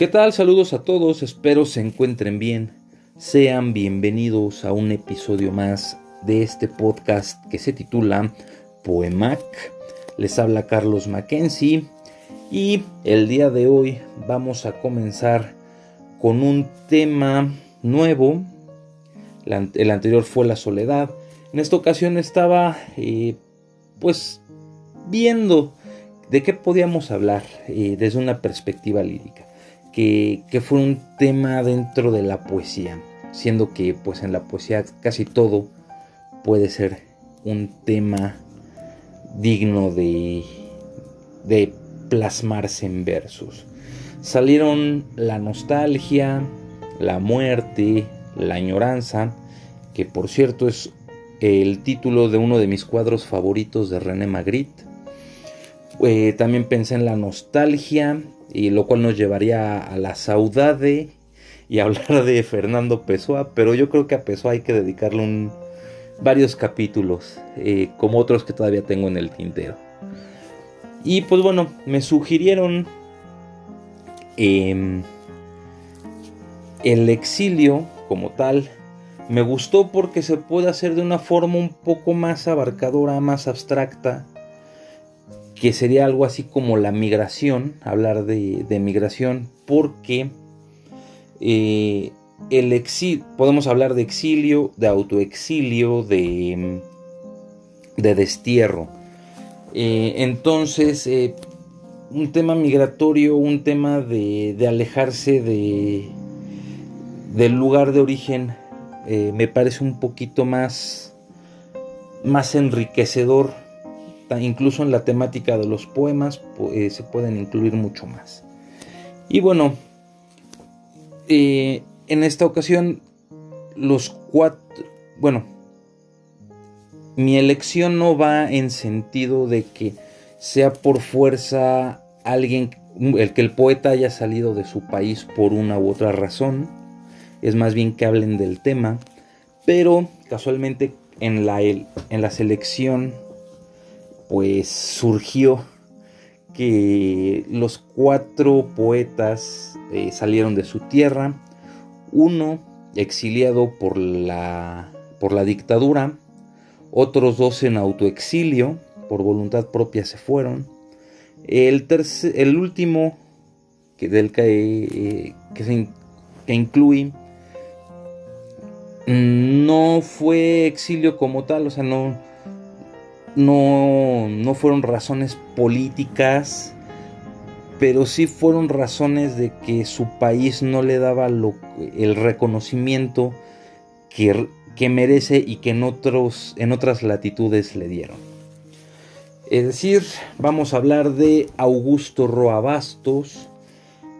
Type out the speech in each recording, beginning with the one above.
¿Qué tal? Saludos a todos, espero se encuentren bien. Sean bienvenidos a un episodio más de este podcast que se titula Poemac. Les habla Carlos Mackenzie y el día de hoy vamos a comenzar con un tema nuevo. El anterior fue la soledad. En esta ocasión estaba eh, pues viendo de qué podíamos hablar eh, desde una perspectiva lírica que, fue un tema dentro de la poesía, siendo que pues en la poesía casi todo puede ser un tema digno de, plasmarse en versos. Salieron la nostalgia, la muerte, la añoranza, que por cierto es el título de uno de mis cuadros favoritos de René Magritte. Eh, también pensé en la nostalgia y lo cual nos llevaría a la saudade y hablar de Fernando Pessoa, pero yo creo que a Pessoa hay que dedicarle varios capítulos, eh, como otros que todavía tengo en el tintero. Y pues bueno, me sugirieron em, el exilio como tal. Me gustó porque se puede hacer de una forma un poco más abarcadora, más abstracta que sería algo así como la migración, hablar de, migración, porque eh, el exilio, podemos hablar de exilio, de autoexilio, de, de destierro. Eh, entonces, eh, un tema migratorio, un tema de, de alejarse de, del lugar de origen, me parece un poquito más, más enriquecedor incluso en la temática de los poemas eh, se pueden incluir mucho más. Y bueno, eh, en esta ocasión los cuatro, bueno, mi elección no va en sentido de que sea por fuerza alguien, el que el poeta haya salido de su país por una u otra razón, es más bien que hablen del tema, pero casualmente en la, en la selección pues surgió que los cuatro poetas eh, salieron de su tierra, uno exiliado por la, por la dictadura, otros dos en autoexilio, por voluntad propia se fueron, el, el último que, del que, eh, que incluye mm, no fue exilio como tal, o sea, no, no, no fueron razones políticas, pero sí fueron razones de que su país no le daba el reconocimiento que, que, merece y que en, otros, en otras latitudes le dieron. Es decir, vamos a hablar de Augusto Roa Bastos.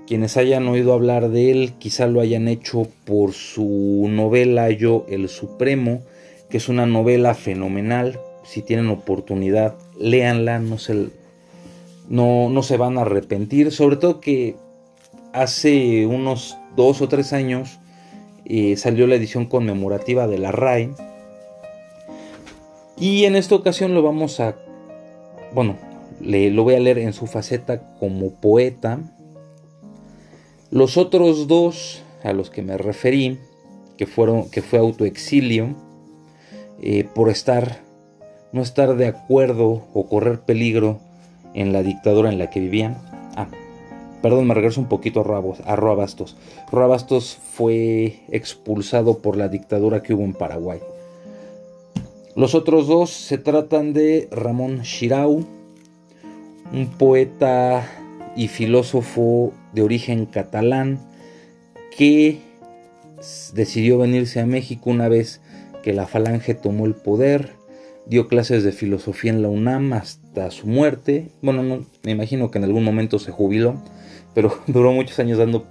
Quienes hayan oído hablar de él quizá lo hayan hecho por su novela Yo el Supremo, que es una novela fenomenal si tienen oportunidad, léanla, no se, no, no se van a arrepentir. Sobre todo que hace unos dos o tres años eh, salió la edición conmemorativa de la RAE. Y en esta ocasión lo vamos a, bueno, le, lo voy a leer en su faceta como poeta. Los otros dos a los que me referí, que, fueron, que fue autoexilio, eh, por estar no estar de acuerdo o correr peligro en la dictadura en la que vivían. Ah, perdón, me regreso un poquito a, a Roabastos. Roabastos fue expulsado por la dictadura que hubo en Paraguay. Los otros dos se tratan de Ramón Chirau, un poeta y filósofo de origen catalán que decidió venirse a México una vez que la falange tomó el poder dio clases de filosofía en la UNAM hasta su muerte. Bueno, no, me imagino que en algún momento se jubiló, pero duró muchos años dando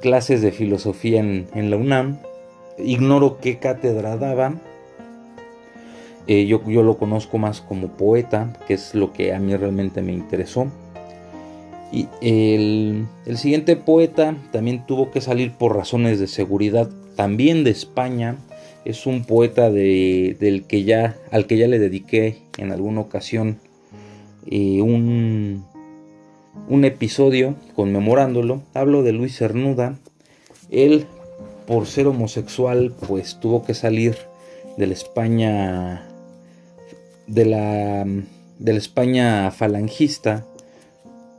clases de filosofía en, la UNAM. Ignoro qué cátedra daba. Eh, yo, yo lo conozco más como poeta, que es lo que a mí realmente me interesó. Y el, el, siguiente poeta también tuvo que salir por razones de seguridad, también de España, es un poeta del que ya, al que ya le dediqué en alguna ocasión eh, un, un episodio conmemorándolo. Hablo de Luis Cernuda. Él, por ser homosexual, pues tuvo que salir de la España de la, de la España falangista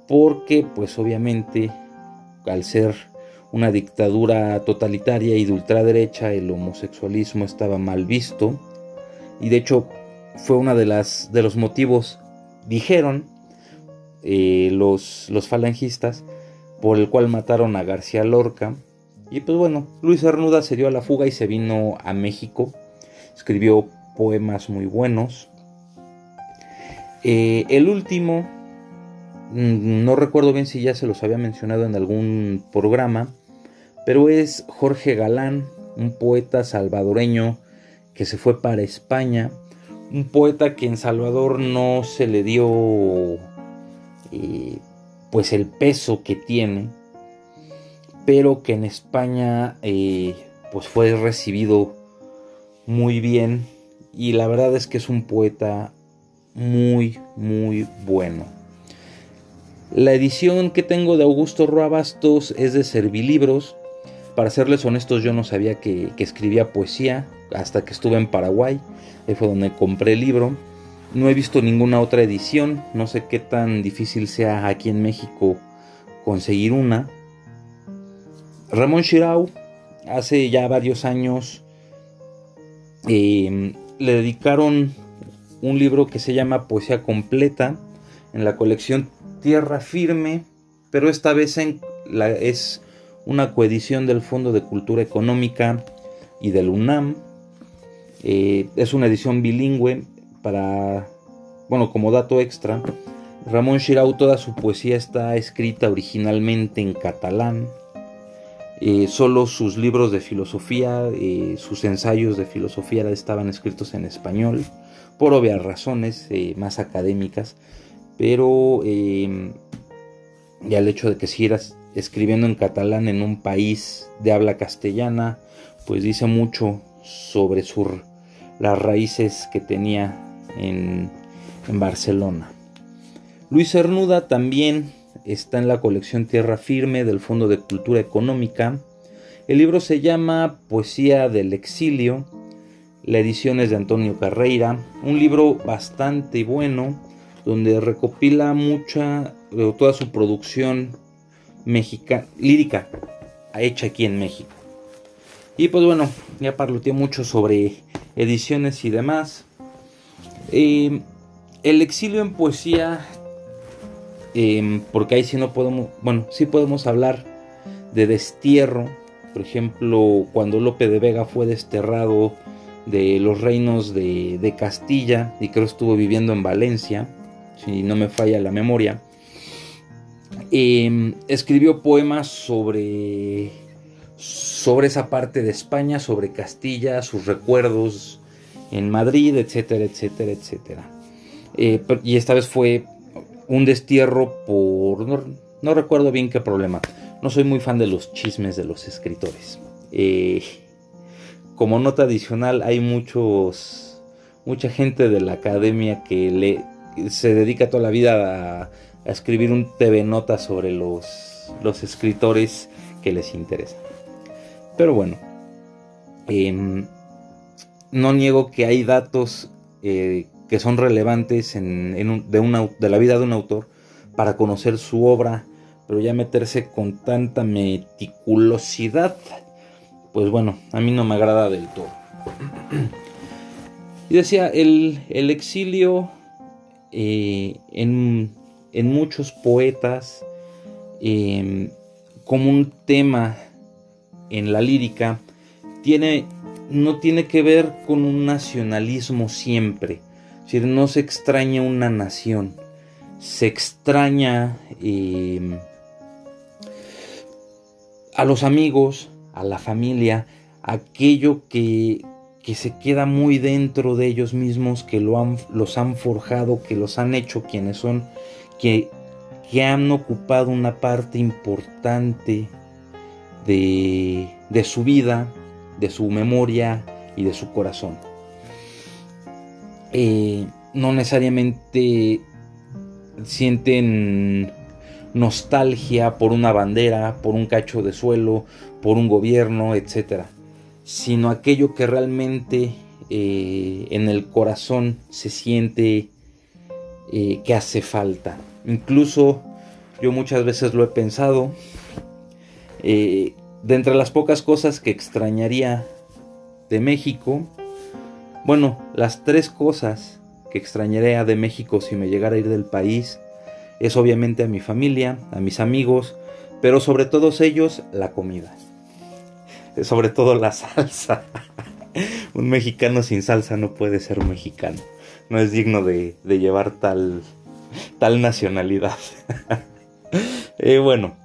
porque pues obviamente al ser una dictadura totalitaria y de ultraderecha el homosexualismo estaba mal visto. Y de hecho fue una de las de los motivos dijeron eh, los, los falangistas por el cual mataron a García Lorca. Y pues bueno Luis Arnuda se dio a la fuga y se vino a México. Escribió poemas muy buenos. Eh, el último mm, no recuerdo bien si ya se los había mencionado en algún programa pero es Jorge Galán un poeta salvadoreño que se fue para España un poeta que en Salvador no se le dio eh, pues el peso que tiene, pero que en España eh, pues fue recibido muy bien y la verdad es que es un poeta muy muy bueno. La edición que tengo de Augusto Roabastos es de Servilibros. Para serles honestos, yo no sabía que escribía poesía hasta que estuve en Paraguay fue donde compré el libro. No he visto ninguna otra edición. No sé qué tan difícil sea aquí en México conseguir una. Ramón Shirau hace ya varios años em, le dedicaron un libro que se llama Poesía Completa en la colección Tierra Firme, pero esta vez en la, es una coedición del Fondo de Cultura Económica y del UNAM. Eh, es una edición bilingüe para, bueno, como dato extra, Ramón Shirau toda su poesía está escrita originalmente en catalán. Eh, solo sus libros de filosofía, eh, sus ensayos de filosofía estaban escritos en español, por obvias razones más académicas, pero ya el hecho de que siguieras escribiendo en catalán en un país de habla castellana, pues dice mucho sobre su las raíces que tenía en, Barcelona. Luis Cernuda también está en la colección Tierra Firme del Fondo de Cultura Económica. El libro se llama Poesía del Exilio. La edición es de Antonio Carreira. Un libro bastante bueno donde recopila mucha, toda su producción lírica hecha aquí en México. Y pues bueno, ya parloteé mucho sobre ediciones y demás. Eh, el exilio en poesía, em, porque ahí sí no podemos, bueno, sí podemos hablar de destierro. Por ejemplo, cuando Lope de Vega fue desterrado de los reinos de, Castilla y creo estuvo viviendo en Valencia, si no me falla la memoria, em, escribió poemas sobre sobre esa parte de España, sobre Castilla, sus recuerdos en Madrid, etcétera, etcétera, etcétera. Eh, y esta vez fue un destierro por... No, recuerdo bien qué problema. No soy muy fan de los chismes de los escritores. Eh, como nota adicional, hay muchos... Mucha gente de la academia que le, se dedica toda la vida a, escribir un TV nota sobre los, los escritores que les interesa. Pero bueno, em, no niego que hay datos eh, que son relevantes en, de, de la vida de un autor para conocer su obra, pero ya meterse con tanta meticulosidad, pues bueno, a mí no me agrada del todo. Y decía, el, exilio eh, en, muchos poetas em, como un tema en la lírica tiene, no tiene que ver con un nacionalismo siempre. Es decir, no se extraña una nación, se extraña em, a los amigos, a la familia, aquello que, que, se queda muy dentro de ellos mismos, que lo han, los han forjado, que los han hecho quienes son, que, que han ocupado una parte importante de, su vida, de su memoria y de su corazón. Eh, no necesariamente sienten nostalgia por una bandera, por un cacho de suelo, por un gobierno, etc. Sino aquello que realmente eh, en el corazón se siente eh, que hace falta. Incluso yo muchas veces lo he pensado. Eh, de entre las pocas cosas que extrañaría de México, bueno, las tres cosas que extrañaría de México si me llegara a ir del país es obviamente a mi familia, a mis amigos, pero sobre todos ellos la comida. Sobre todo la salsa. un mexicano sin salsa no puede ser un mexicano. No es digno de, llevar tal, tal nacionalidad. eh, bueno,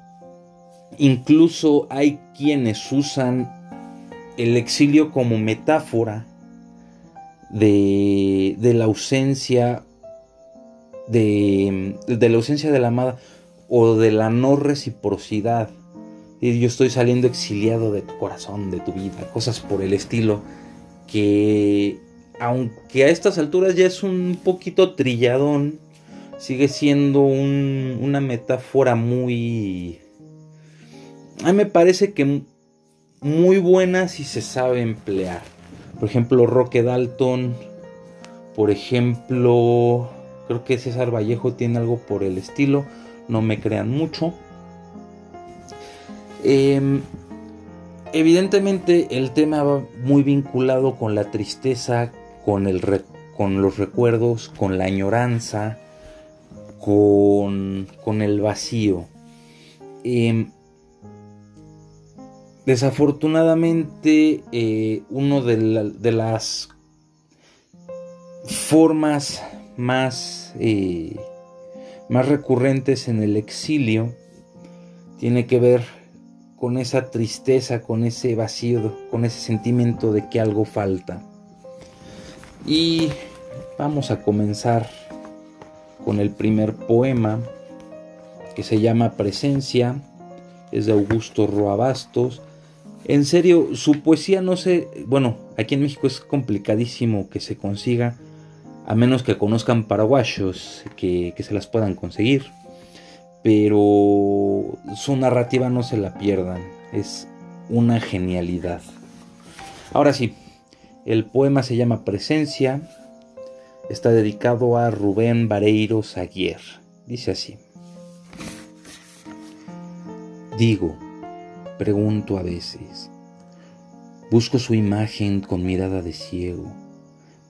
incluso hay quienes usan el exilio como metáfora de, la ausencia de, de, la ausencia de la amada o de la no reciprocidad. Y yo estoy saliendo exiliado de tu corazón, de tu vida, cosas por el estilo que aunque a estas alturas ya es un poquito trilladón, sigue siendo una metáfora muy... A mí me parece que muy buena si se sabe emplear. Por ejemplo, Roque Dalton, por ejemplo, creo que César Vallejo tiene algo por el estilo, no me crean mucho. Eh, evidentemente el tema va muy vinculado con la tristeza, con, el con los recuerdos, con la añoranza, con, con el vacío. Em, desafortunadamente, eh, una de, las formas más, eh, más recurrentes en el exilio tiene que ver con esa tristeza, con ese vacío, con ese sentimiento de que algo falta. Y vamos a comenzar con el primer poema que se llama Presencia, es de Augusto Roabastos. En serio, su poesía no sé, bueno, aquí en México es complicadísimo que se consiga, a menos que conozcan paraguayos que, que se las puedan conseguir pero su narrativa no se la pierdan, es una genialidad. Ahora sí, el poema se llama Presencia, está dedicado a Rubén Vareiro Saguier. Dice así. Digo, pregunto a veces, busco su imagen con mirada de ciego,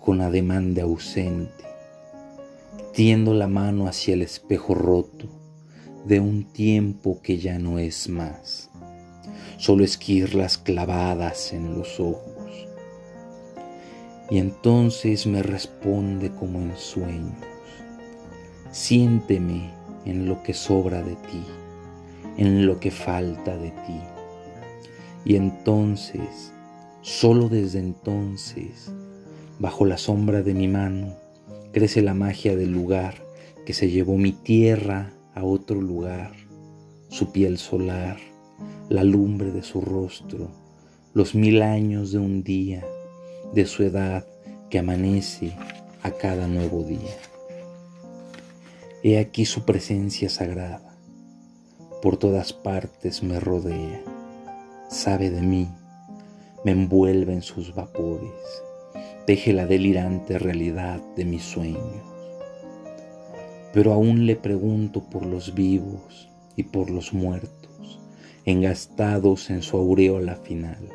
con ademán de ausente, tiendo la mano hacia el espejo roto de un tiempo que ya no es más, solo esquirlas clavadas en los ojos. Y entonces me responde como en sueños, siénteme en lo que sobra de ti, en lo que falta de ti. Y entonces, solo desde entonces, bajo la sombra de mi mano, crece la magia del lugar que se llevó mi tierra a otro lugar, su piel solar, la lumbre de su rostro, los mil años de un día, de su edad que amanece a cada nuevo día. He aquí su presencia sagrada, por todas partes me rodea, sabe de mí, me envuelve en sus vapores, teje la delirante realidad de mis sueños. Pero aún le pregunto por los vivos y por los muertos, engastados en su aureola final,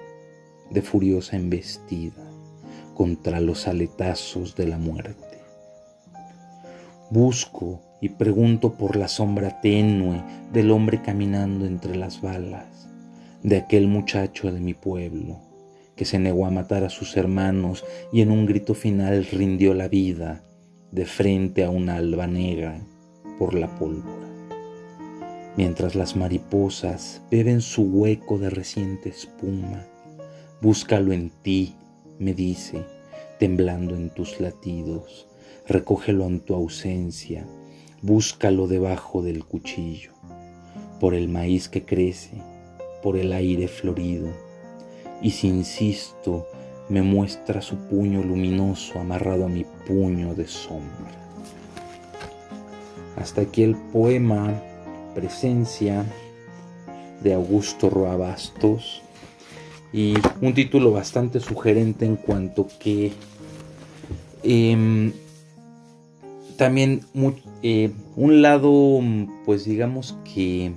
de furiosa embestida contra los aletazos de la muerte. Busco y pregunto por la sombra tenue del hombre caminando entre las balas, de aquel muchacho de mi pueblo, que se negó a matar a sus hermanos y en un grito final rindió la vida de frente a una alba negra por la pólvora. Mientras las mariposas beben su hueco de reciente espuma, búscalo en ti, me dice, temblando en tus latidos, recógelo en tu ausencia, búscalo debajo del cuchillo, por el maíz que crece, por el aire florido, y si insisto, me muestra su puño luminoso amarrado a mi puño de sombra. Hasta aquí el poema presencia de Augusto Roabastos y un título bastante sugerente en cuanto que em, también eh, un lado pues digamos que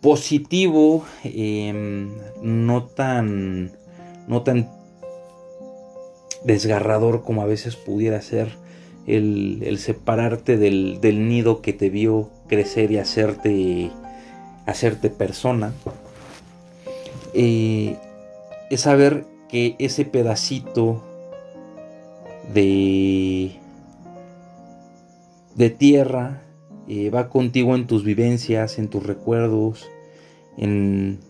positivo em, no tan no tan desgarrador como a veces pudiera ser el, separarte del, nido que te vio crecer y hacerte, hacerte persona. Eh, es saber que ese pedacito de, de tierra eh, va contigo en tus vivencias, en tus recuerdos, en,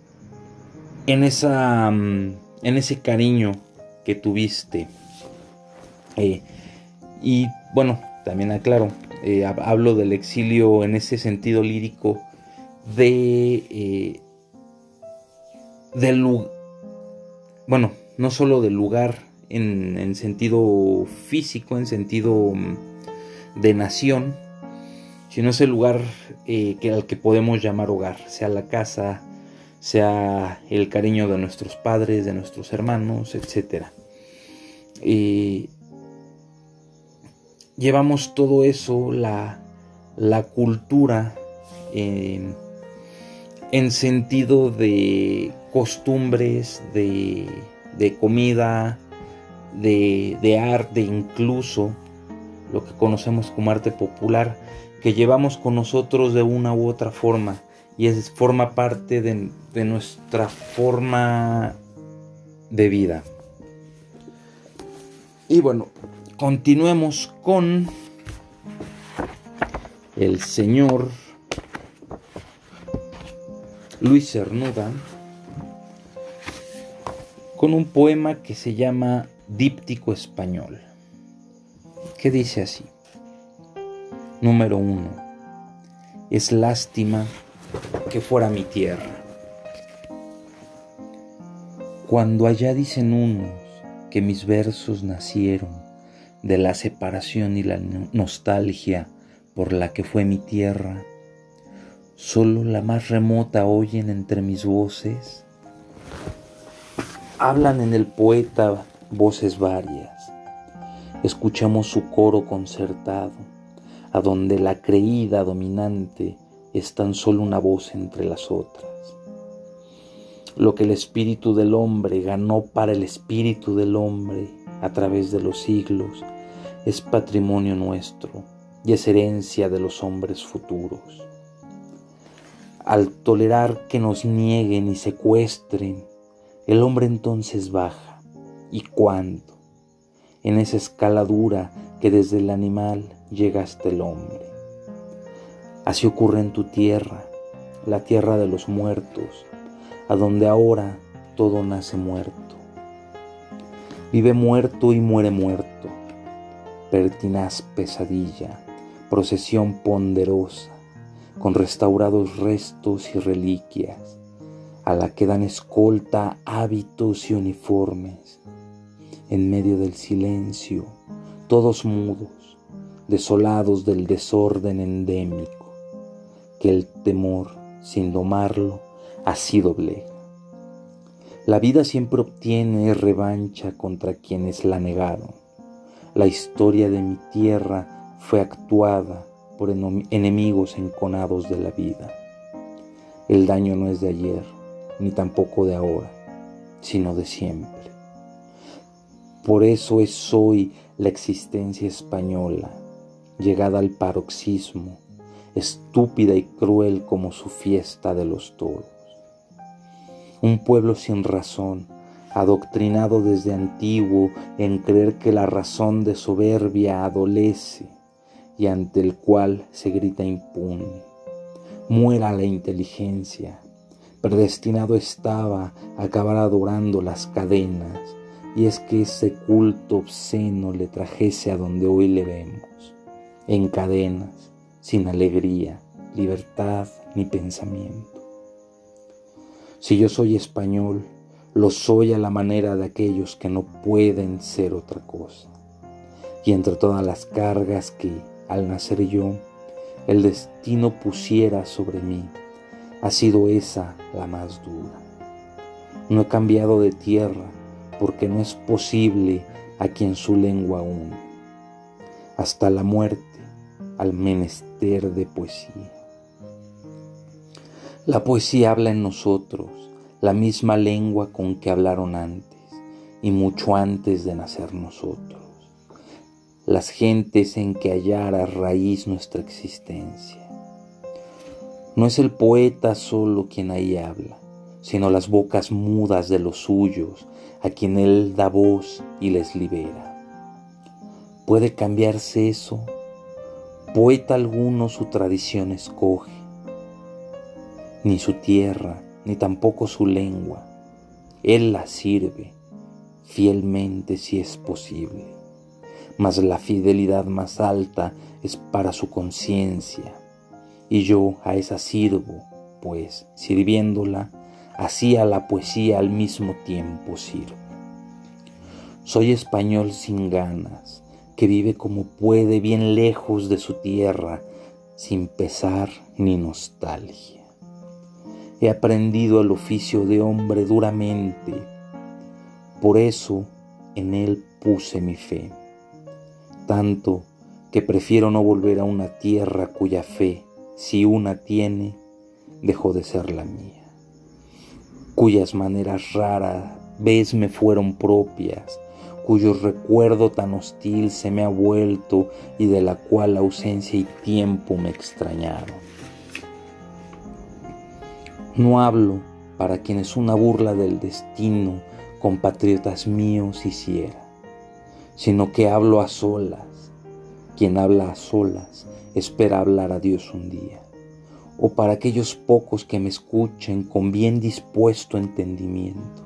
en, esa, mm, en ese cariño que tuviste. Eh, y bueno, también aclaro, hablo del exilio en ese sentido lírico de... Eh, del bueno, no solo del lugar en, sentido físico, en sentido mm, de nación, sino ese lugar que, al que podemos llamar hogar, sea la casa, sea el cariño de nuestros padres, de nuestros hermanos, etc llevamos todo eso, la, cultura, en, sentido de costumbres, de, comida, de, de, arte, incluso lo que conocemos como arte popular, que llevamos con nosotros de una u otra forma y es, forma parte de, de nuestra forma de vida. Y bueno, continuemos con el señor Luis Cernuda con un poema que se llama Díptico Español, que dice así. Número uno. Es lástima que fuera mi tierra. Cuando allá dicen unos que mis versos nacieron de la separación y la nostalgia por la que fue mi tierra, solo la más remota oyen entre mis voces. Hablan en el poeta voces varias, escuchamos su coro concertado, a donde la creída dominante es tan solo una voz entre las otras. Lo que el espíritu del hombre ganó para el espíritu del hombre a través de los siglos es patrimonio nuestro y es herencia de los hombres futuros. Al tolerar que nos nieguen y secuestren, el hombre entonces baja. ¿Y cuándo? En esa escaladura que desde el animal llega hasta el hombre. Así ocurre en tu tierra, la tierra de los muertos, a donde ahora todo nace muerto. Vive muerto y muere muerto pertinaz pesadilla, procesión ponderosa, con restaurados restos y reliquias, a la que dan escolta hábitos y uniformes, en medio del silencio, todos mudos, desolados del desorden endémico, que el temor, sin domarlo, así doblega. La vida siempre obtiene revancha contra quienes la negaron la historia de mi tierra fue actuada por enemigos enconados de la vida. El daño no es de ayer, ni tampoco de ahora, sino de siempre. Por eso es hoy la existencia española, llegada al paroxismo, estúpida y cruel como su fiesta de los toros. Un pueblo sin razón, adoctrinado desde antiguo en creer que la razón de soberbia adolece y ante el cual se grita impune. Muera la inteligencia. Predestinado estaba a acabar adorando las cadenas, y es que ese culto obsceno le trajese a donde hoy le vemos, en cadenas, sin alegría, libertad ni pensamiento. Si yo soy español, lo soy a la manera de aquellos que no pueden ser otra cosa. Y entre todas las cargas que, al nacer yo, el destino pusiera sobre mí, ha sido esa la más dura. No he cambiado de tierra porque no es posible a quien su lengua une. Hasta la muerte al menester de poesía. La poesía habla en nosotros la misma lengua con que hablaron antes y mucho antes de nacer nosotros. Las gentes en que hallara raíz nuestra existencia. No es el poeta solo quien ahí habla, sino las bocas mudas de los suyos, a quien él da voz y les libera. ¿Puede cambiarse eso? Poeta alguno su tradición escoge, ni su tierra, ni tampoco su lengua. Él la sirve fielmente si es posible, mas la fidelidad más alta es para su conciencia, y yo a esa sirvo, pues sirviéndola, así a la poesía al mismo tiempo sirvo. Soy español sin ganas, que vive como puede bien lejos de su tierra, sin pesar ni nostalgia. He aprendido el oficio de hombre duramente, por eso en él puse mi fe, tanto que prefiero no volver a una tierra cuya fe, si una tiene, dejó de ser la mía, cuyas maneras raras vez me fueron propias, cuyo recuerdo tan hostil se me ha vuelto y de la cual ausencia y tiempo me extrañaron. No hablo para quienes una burla del destino, compatriotas míos, hiciera, sino que hablo a solas. Quien habla a solas espera hablar a Dios un día. O para aquellos pocos que me escuchen con bien dispuesto entendimiento.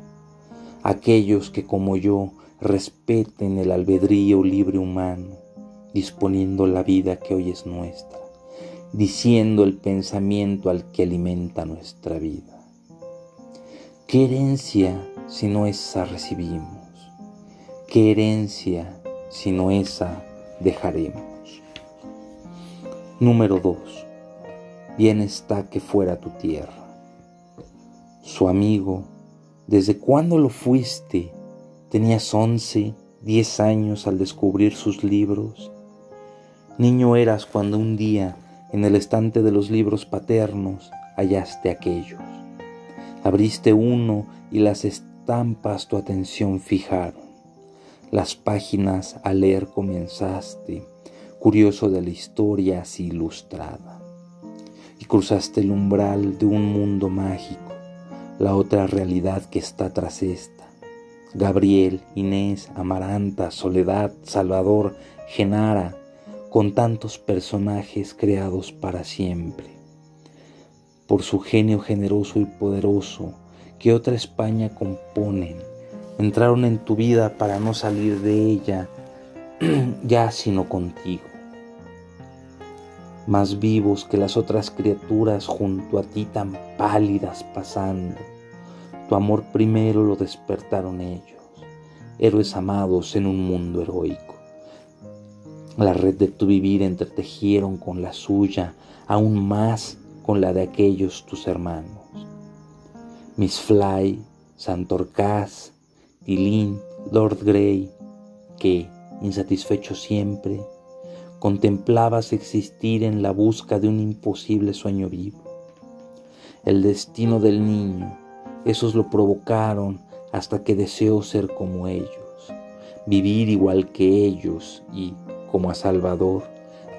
Aquellos que como yo respeten el albedrío libre humano, disponiendo la vida que hoy es nuestra, diciendo el pensamiento al que alimenta nuestra vida. ¿Qué herencia si no esa recibimos? ¿Qué herencia si no esa dejaremos? Número 2. Bien está que fuera tu tierra. Su amigo, ¿desde cuándo lo fuiste? Tenías once, diez años al descubrir sus libros. Niño eras cuando un día en el estante de los libros paternos hallaste aquellos. Abriste uno y las estampas tu atención fijaron. Las páginas a leer comenzaste, curioso de la historia así ilustrada. Y cruzaste el umbral de un mundo mágico, la otra realidad que está tras esta Gabriel, Inés, Amaranta, Soledad, Salvador, Genara, con tantos personajes creados para siempre. Por su genio generoso y poderoso, que otra España componen, entraron en tu vida para no salir de ella ya sino contigo. Más vivos que las otras criaturas junto a ti tan pálidas pasando tu amor primero lo despertaron ellos, héroes amados en un mundo heroico. La red de tu vivir entretejieron con la suya, aún más con la de aquellos tus hermanos. Miss Fly, Santorcaz, Tilín, Lord Grey, que, insatisfecho siempre, contemplabas existir en la busca de un imposible sueño vivo. El destino del niño, esos lo provocaron hasta que deseó ser como ellos, vivir igual que ellos y, como a Salvador,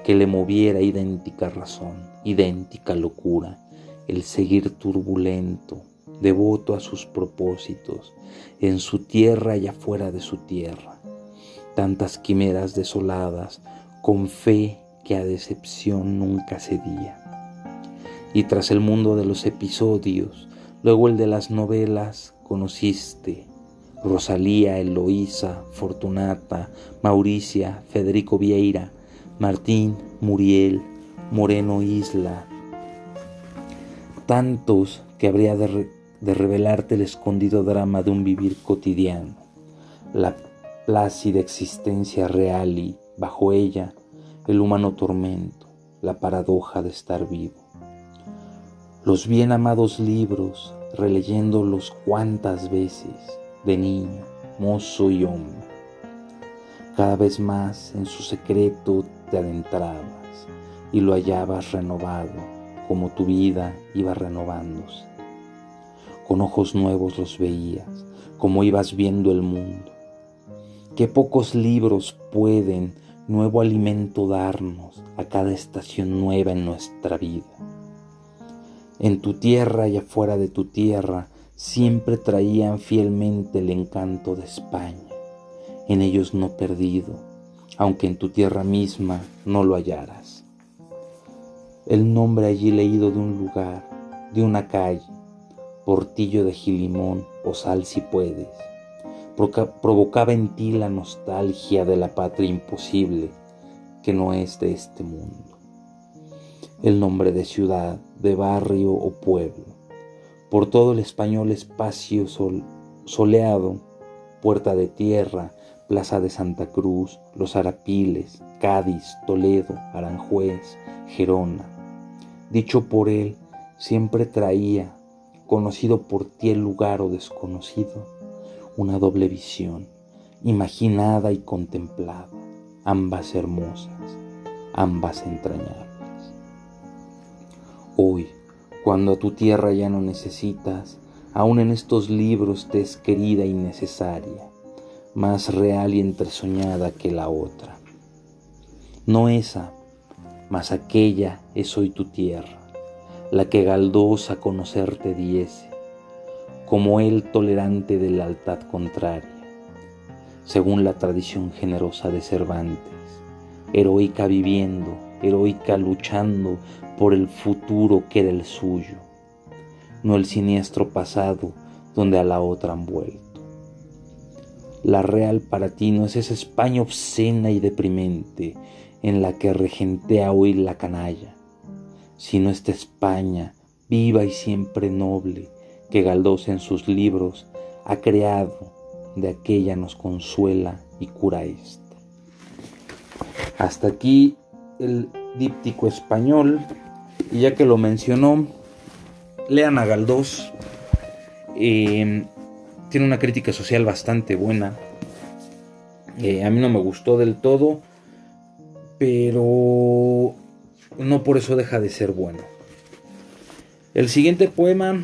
que le moviera idéntica razón, idéntica locura, el seguir turbulento, devoto a sus propósitos, en su tierra y afuera de su tierra. Tantas quimeras desoladas, con fe que a decepción nunca cedía. Y tras el mundo de los episodios, Luego el de las novelas conociste Rosalía, Eloísa, Fortunata, Mauricia, Federico Vieira, Martín, Muriel, Moreno Isla. Tantos que habría de, de revelarte el escondido drama de un vivir cotidiano, la plácida existencia real y, bajo ella, el humano tormento, la paradoja de estar vivo. Los bien amados libros, releyéndolos cuantas veces, de niño, mozo y hombre. Cada vez más en su secreto te adentrabas y lo hallabas renovado, como tu vida iba renovándose. Con ojos nuevos los veías, como ibas viendo el mundo. Qué pocos libros pueden nuevo alimento darnos a cada estación nueva en nuestra vida. En tu tierra y afuera de tu tierra siempre traían fielmente el encanto de España, en ellos no perdido, aunque en tu tierra misma no lo hallaras. El nombre allí leído de un lugar, de una calle, Portillo de Gilimón o Sal si puedes, provocaba en ti la nostalgia de la patria imposible que no es de este mundo. El nombre de ciudad, de barrio o pueblo, por todo el español espacio soleado, puerta de tierra, plaza de Santa Cruz, Los Arapiles, Cádiz, Toledo, Aranjuez, Gerona. Dicho por él, siempre traía, conocido por ti el lugar o desconocido, una doble visión, imaginada y contemplada, ambas hermosas, ambas entrañables. Hoy, cuando a tu tierra ya no necesitas, aún en estos libros te es querida y necesaria, más real y entresoñada que la otra. No esa, mas aquella es hoy tu tierra, la que Galdós a conocerte diese, como él tolerante de lealtad contraria, según la tradición generosa de Cervantes, heroica viviendo, heroica luchando por el futuro que era el suyo, no el siniestro pasado donde a la otra han vuelto. La real para ti no es esa España obscena y deprimente en la que regentea hoy la canalla, sino esta España viva y siempre noble, que Galdós en sus libros ha creado, de aquella nos consuela y cura esta. Hasta aquí el díptico español, y ya que lo mencionó, lean a Galdós. Em, tiene una crítica social bastante buena. Eh, a mí no me gustó del todo, pero no por eso deja de ser bueno. El siguiente poema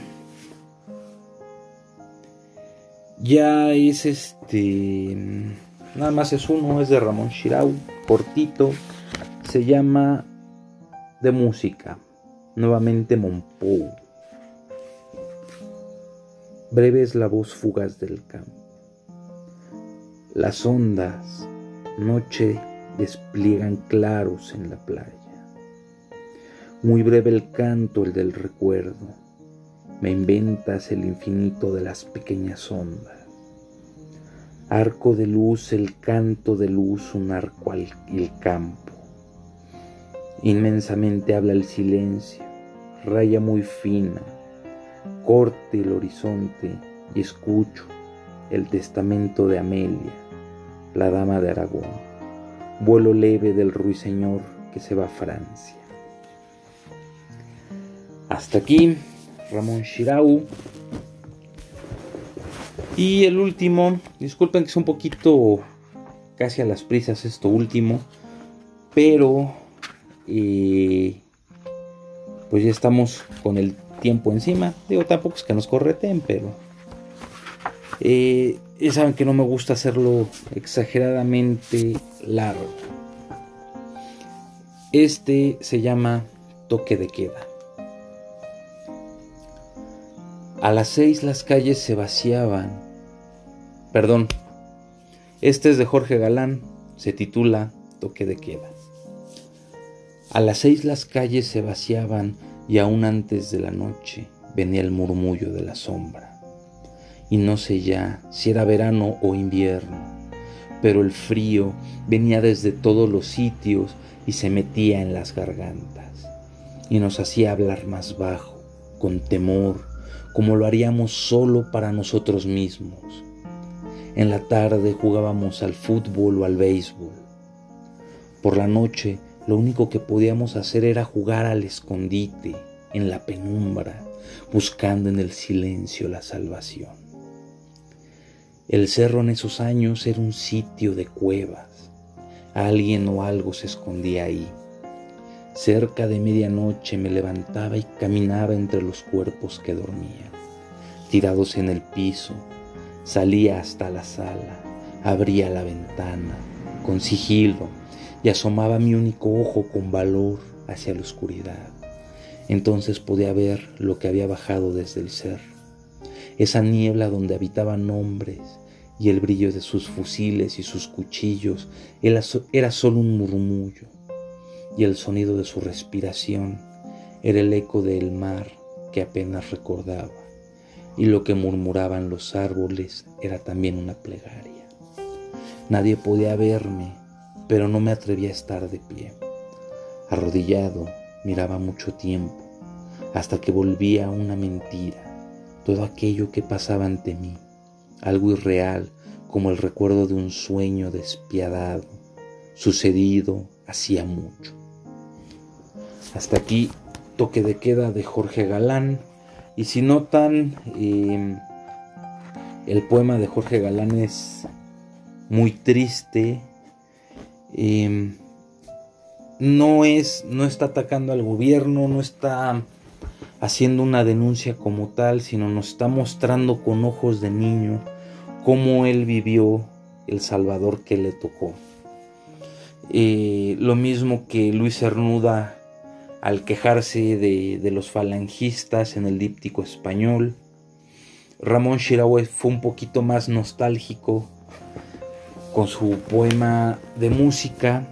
Ya es este. Nada más es uno, es de Ramón Shirau, cortito. Se llama De Música. Nuevamente Monpou. Breve es la voz fugaz del campo. Las ondas, noche, despliegan claros en la playa. Muy breve el canto, el del recuerdo me inventas el infinito de las pequeñas ondas. Arco de luz, el canto de luz, un arco al campo. Inmensamente habla el silencio, raya muy fina, corte el horizonte y escucho el testamento de Amelia, la dama de Aragón, vuelo leve del ruiseñor que se va a Francia. Hasta aquí Ramón Shirau. Y el último, disculpen que es un poquito casi a las prisas esto último, pero eh, pues ya estamos con el tiempo encima. Digo, tampoco es que nos correten, pero eh, ya saben que no me gusta hacerlo exageradamente largo. Este se llama toque de queda. A las seis las calles se vaciaban. Perdón, este es de Jorge Galán, se titula Toque de Queda. A las seis las calles se vaciaban y aún antes de la noche venía el murmullo de la sombra. Y no sé ya si era verano o invierno, pero el frío venía desde todos los sitios y se metía en las gargantas y nos hacía hablar más bajo, con temor como lo haríamos solo para nosotros mismos. En la tarde jugábamos al fútbol o al béisbol. Por la noche lo único que podíamos hacer era jugar al escondite, en la penumbra, buscando en el silencio la salvación. El cerro en esos años era un sitio de cuevas. Alguien o algo se escondía ahí. Cerca de medianoche me levantaba y caminaba entre los cuerpos que dormían, tirados en el piso. Salía hasta la sala, abría la ventana, con sigilo, y asomaba mi único ojo con valor hacia la oscuridad. Entonces podía ver lo que había bajado desde el ser, esa niebla donde habitaban hombres y el brillo de sus fusiles y sus cuchillos era solo un murmullo y el sonido de su respiración era el eco del mar que apenas recordaba y lo que murmuraban los árboles era también una plegaria. Nadie podía verme, pero no me atrevía a estar de pie. Arrodillado, miraba mucho tiempo, hasta que volvía una mentira, todo aquello que pasaba ante mí, algo irreal como el recuerdo de un sueño despiadado, sucedido hacía mucho. Hasta aquí toque de queda de Jorge Galán. Y si notan, eh, el poema de Jorge Galán es muy triste. Em, no es, no está atacando al gobierno, no está haciendo una denuncia como tal, sino nos está mostrando con ojos de niño cómo él vivió el Salvador que le tocó. Eh, lo mismo que Luis Cernuda al quejarse de, los falangistas en el díptico español. Ramón Shirawe fue un poquito más nostálgico con su poema de música.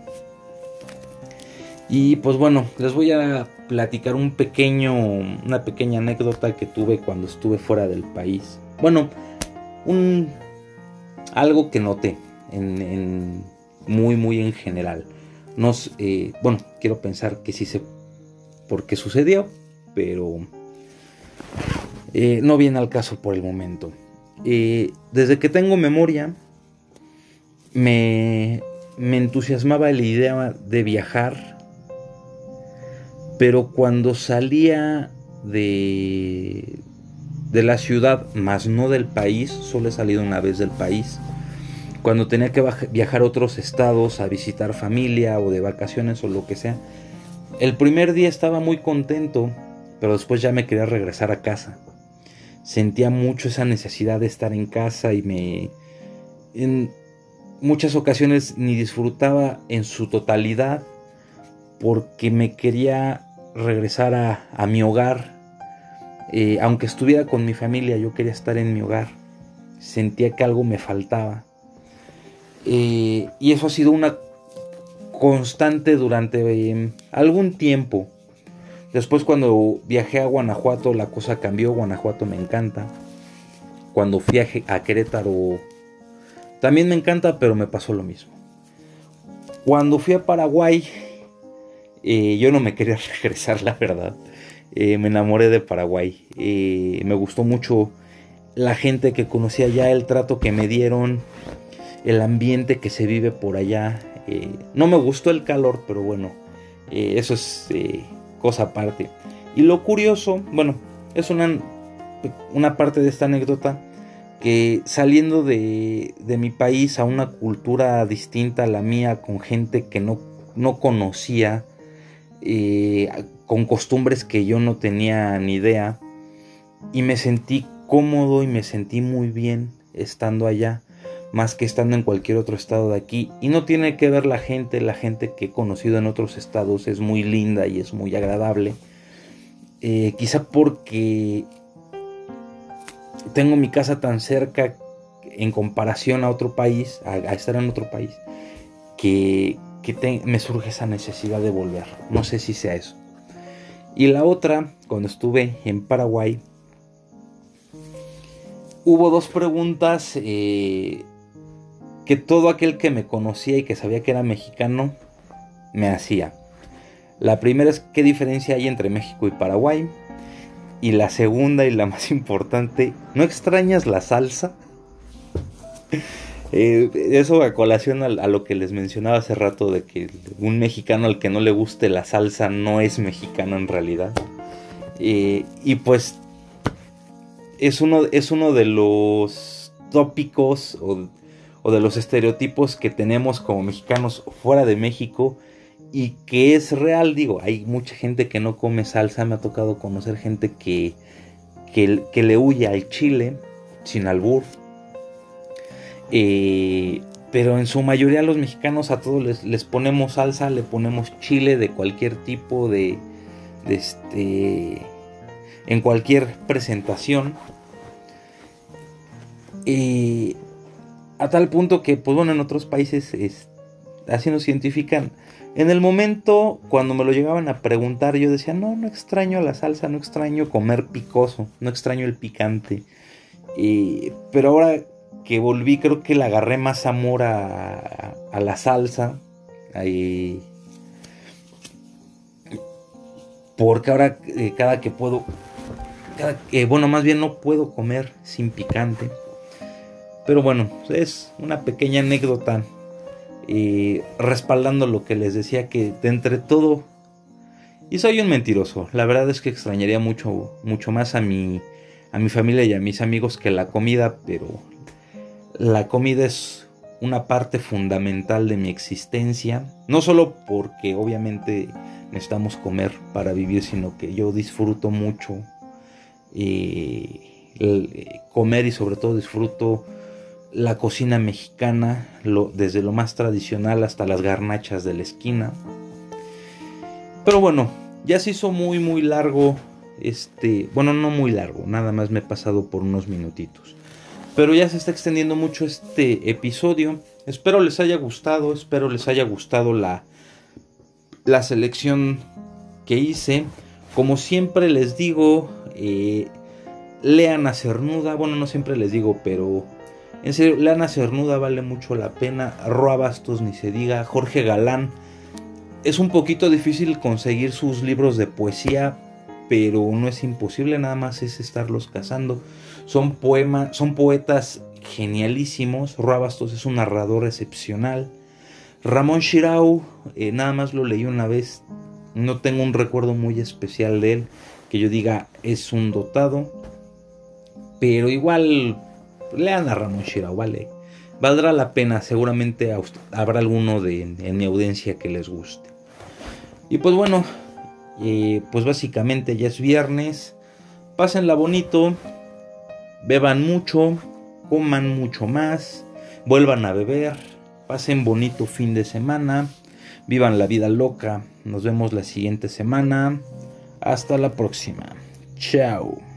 Y pues bueno, les voy a platicar un pequeño, una pequeña anécdota que tuve cuando estuve fuera del país. Bueno, un algo que noté en, muy muy en general. Eh, bueno, quiero pensar que sí sé por qué sucedió, pero eh, no viene al caso por el momento. Eh, desde que tengo memoria, me, entusiasmaba la idea de viajar, pero cuando salía de, de la ciudad, más no del país, solo he salido una vez del país, cuando tenía que viajar a otros estados a visitar familia o de vacaciones o lo que sea, el primer día estaba muy contento, pero después ya me quería regresar a casa. Sentía mucho esa necesidad de estar en casa y me muchas ocasiones ni disfrutaba en su totalidad porque me quería regresar a, mi hogar. Eh, aunque estuviera con mi familia, yo quería estar en mi hogar. Sentía que algo me faltaba. Eh, y eso ha sido una constante durante em, algún tiempo. Después cuando viajé a Guanajuato la cosa cambió, Guanajuato me encanta. Cuando fui a Querétaro también me encanta, pero me pasó lo mismo. Cuando fui a Paraguay, eh, yo no me quería regresar, la verdad. Eh, me enamoré de Paraguay. Eh, me gustó mucho la gente que conocí allá, el trato que me dieron, el ambiente que se vive por allá. No me gustó el calor, pero bueno, eso es cosa aparte. Y lo curioso, bueno, es una, una parte de esta anécdota que saliendo de, mi país a una cultura distinta a la mía, con gente que no, no conocía, eh, con costumbres que yo no tenía ni idea, y me sentí cómodo y me sentí muy bien estando allá, más que estando en cualquier otro estado de aquí. Y no tiene que ver la gente, la gente que he conocido en otros estados es muy linda y es muy agradable. Eh, quizá porque tengo mi casa tan cerca en comparación a otro país, a, estar en otro país, que, me surge esa necesidad de volver. No sé si sea eso. Y la otra, cuando estuve en Paraguay, hubo dos preguntas eh, que todo aquel que me conocía y que sabía que era mexicano me hacía. La primera es qué diferencia hay entre México y Paraguay. Y la segunda y la más importante, ¿no extrañas la salsa? Eh, eso a colación a, lo que les mencionaba hace rato de que un mexicano al que no le guste la salsa no es mexicano en realidad. Eh, y pues es uno, es uno de los tópicos o, o, de los estereotipos que tenemos como mexicanos fuera de México y que es real, digo, hay mucha gente que no come salsa, me ha tocado conocer gente que, que, le huye al chile sin albur. Eh, pero en su mayoría los mexicanos a todos les, les, ponemos salsa, le ponemos chile de cualquier tipo de, de este en cualquier presentación. Y a tal punto que, pues bueno, en otros países es, así nos cientifican. En el momento, cuando me lo llegaban a preguntar, yo decía, no, no extraño la salsa, no extraño comer picoso, no extraño el picante. pero ahora que volví, creo que le agarré más amor a, la salsa. porque ahora eh, cada que puedo, cada, bueno, más bien no puedo comer sin picante. Pero bueno, es una pequeña anécdota y respaldando lo que les decía que de entre todo y soy un mentiroso la verdad es que extrañaría mucho mucho más a mi a mi familia y a mis amigos que la comida pero la comida es una parte fundamental de mi existencia no solo porque obviamente necesitamos comer para vivir sino que yo disfruto mucho eh, comer y sobre todo disfruto la cocina mexicana, desde lo más tradicional hasta las garnachas de la esquina. Pero bueno, ya se hizo muy muy largo este, bueno, no muy largo, nada más me he pasado por unos minutitos. Pero ya se está extendiendo mucho este episodio. Espero les haya gustado, espero les haya gustado la la selección que hice. Como siempre les digo, eh, lean a Cernuda. Bueno, no siempre les digo, pero en serio, Lana Cernuda vale mucho la pena. Roa Bastos ni se diga. Jorge Galán. Es un poquito difícil conseguir sus libros de poesía, pero no es imposible, nada más es estarlos cazando. Son poemas, son poetas genialísimos. Roa Bastos es un narrador excepcional. Ramón Shirau, eh, nada más lo leí una vez. No tengo un recuerdo muy especial de él, que yo diga es un dotado. Pero igual lean a Ramón Shirao, vale. Valdrá la pena, seguramente habrá alguno de, en mi audiencia que les guste. Y pues bueno, pues básicamente ya es viernes. Pásenla bonito, beban mucho, coman mucho más, vuelvan a beber, pasen bonito fin de semana, vivan la vida loca. Nos vemos la siguiente semana. Hasta la próxima. Chao.